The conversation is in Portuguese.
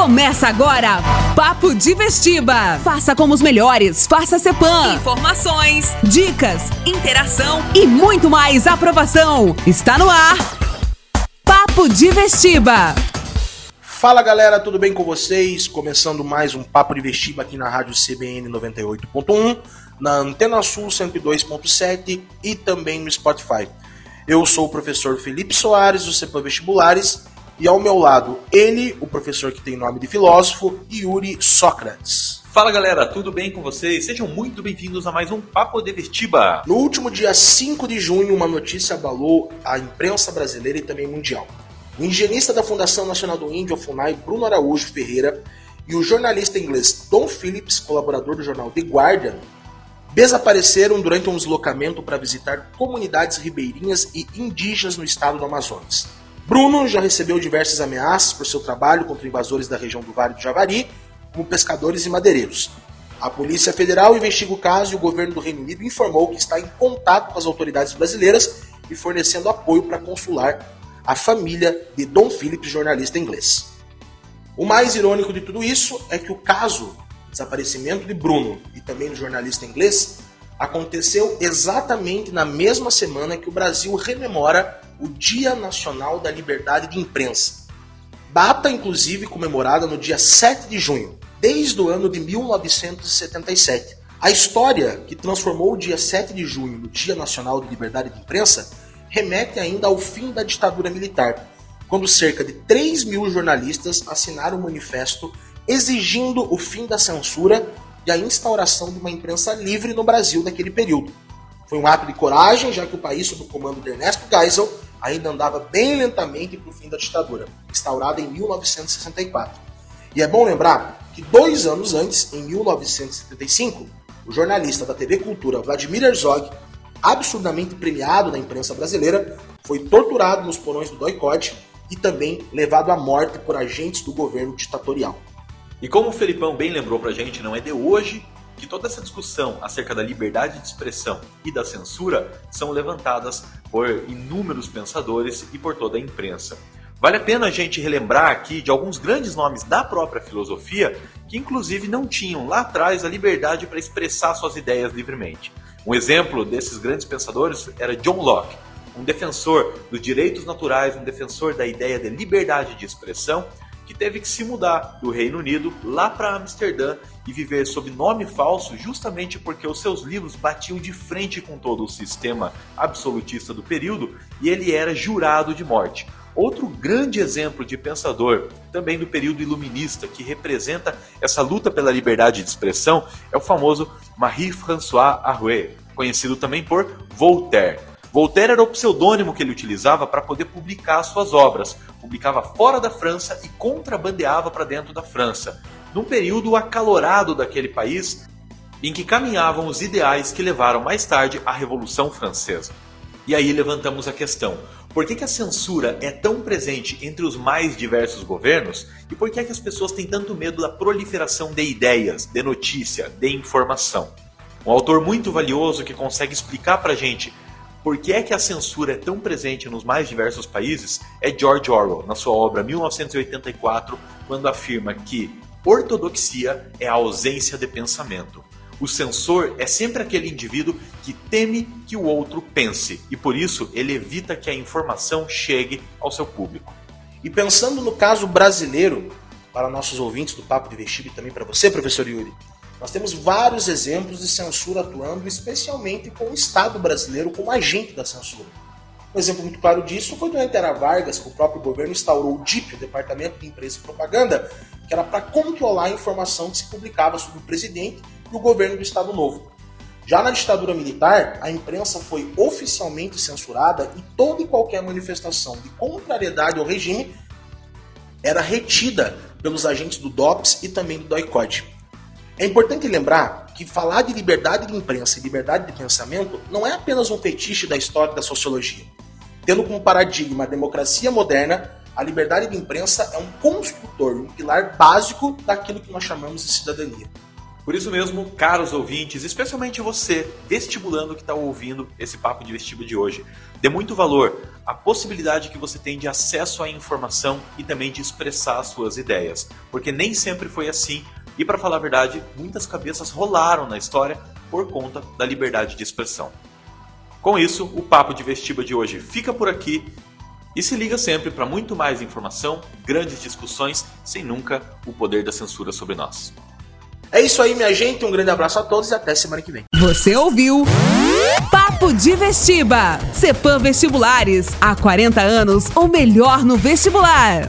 Começa agora, Papo de Vestiba. Faça como os melhores, faça Cepan. Informações, dicas, interação e muito mais aprovação. Está no ar, Papo de Vestiba. Fala galera, tudo bem com vocês? Começando mais um Papo de Vestiba aqui na Rádio CBN 98.1, na Antena Sul 102.7 e também no Spotify. Eu sou o professor Felipe Soares, do CEPAM Vestibulares, e ao meu lado, ele, o professor que tem nome de filósofo, Yuri Sócrates. Fala galera, tudo bem com vocês? Sejam muito bem-vindos a mais um Papo de Vestiba. No último dia 5 de junho, uma notícia abalou a imprensa brasileira e também mundial. O higienista da Fundação Nacional do Índio, a FUNAI, Bruno Araújo Ferreira, e o jornalista inglês Don Phillips, colaborador do jornal The Guardian, desapareceram durante um deslocamento para visitar comunidades ribeirinhas e indígenas no estado do Amazonas. Bruno já recebeu diversas ameaças por seu trabalho contra invasores da região do Vale do Javari, como pescadores e madeireiros. A Polícia Federal investiga o caso e o governo do Reino Unido informou que está em contato com as autoridades brasileiras e fornecendo apoio para consular a família de Dom Philip, jornalista inglês. O mais irônico de tudo isso é que o caso desaparecimento de Bruno e também do jornalista inglês aconteceu exatamente na mesma semana que o Brasil rememora o Dia Nacional da Liberdade de Imprensa. Data, inclusive, comemorada no dia 7 de junho, desde o ano de 1977. A história que transformou o dia 7 de junho no Dia Nacional de Liberdade de Imprensa remete ainda ao fim da ditadura militar, quando cerca de 3 mil jornalistas assinaram um manifesto exigindo o fim da censura e a instauração de uma imprensa livre no Brasil naquele período. Foi um ato de coragem, já que o país, sob o comando de Ernesto Geisel, ainda andava bem lentamente para o fim da ditadura, instaurada em 1964. E é bom lembrar que dois anos antes, em 1975, o jornalista da TV Cultura Vladimir Herzog, absurdamente premiado na imprensa brasileira, foi torturado nos porões do Doicode e também levado à morte por agentes do governo ditatorial. E como o Felipão bem lembrou pra gente, não é de hoje que toda essa discussão acerca da liberdade de expressão e da censura são levantadas por inúmeros pensadores e por toda a imprensa. Vale a pena a gente relembrar aqui de alguns grandes nomes da própria filosofia que, inclusive, não tinham lá atrás a liberdade para expressar suas ideias livremente. Um exemplo desses grandes pensadores era John Locke, um defensor dos direitos naturais, um defensor da ideia de liberdade de expressão que teve que se mudar do Reino Unido lá para Amsterdã e viver sob nome falso justamente porque os seus livros batiam de frente com todo o sistema absolutista do período e ele era jurado de morte. Outro grande exemplo de pensador, também do período iluminista, que representa essa luta pela liberdade de expressão, é o famoso Marie-François Arouet, conhecido também por Voltaire. Voltaire era o pseudônimo que ele utilizava para poder publicar suas obras. Publicava fora da França e contrabandeava para dentro da França, num período acalorado daquele país em que caminhavam os ideais que levaram mais tarde à Revolução Francesa. E aí levantamos a questão: por que, que a censura é tão presente entre os mais diversos governos e por que, que as pessoas têm tanto medo da proliferação de ideias, de notícia, de informação? Um autor muito valioso que consegue explicar para gente por que é que a censura é tão presente nos mais diversos países é George Orwell, na sua obra 1984, quando afirma que ortodoxia é a ausência de pensamento. O censor é sempre aquele indivíduo que teme que o outro pense e por isso ele evita que a informação chegue ao seu público. E pensando no caso brasileiro, para nossos ouvintes do Papo de Vestido e também para você, professor Yuri, nós temos vários exemplos de censura atuando, especialmente com o Estado brasileiro como agente da censura. Um exemplo muito claro disso foi durante a Era Vargas, que o próprio governo instaurou o DIP, o Departamento de Imprensa e Propaganda, que era para controlar a informação que se publicava sobre o presidente e o governo do Estado Novo. Já na ditadura militar, a imprensa foi oficialmente censurada e toda e qualquer manifestação de contrariedade ao regime era retida pelos agentes do DOPS e também do DOICOD. É importante lembrar que falar de liberdade de imprensa e liberdade de pensamento não é apenas um fetiche da história da sociologia. Tendo como paradigma a democracia moderna, a liberdade de imprensa é um construtor, um pilar básico daquilo que nós chamamos de cidadania. Por isso mesmo, caros ouvintes, especialmente você, vestibulando que está ouvindo esse papo de vestibulo de hoje, dê muito valor a possibilidade que você tem de acesso à informação e também de expressar suas ideias, porque nem sempre foi assim. E para falar a verdade, muitas cabeças rolaram na história por conta da liberdade de expressão. Com isso, o papo de vestiba de hoje fica por aqui e se liga sempre para muito mais informação, grandes discussões, sem nunca o poder da censura sobre nós. É isso aí, minha gente. Um grande abraço a todos e até semana que vem. Você ouviu? Papo de Vestiba. Cepam Vestibulares. Há 40 anos, ou melhor no vestibular.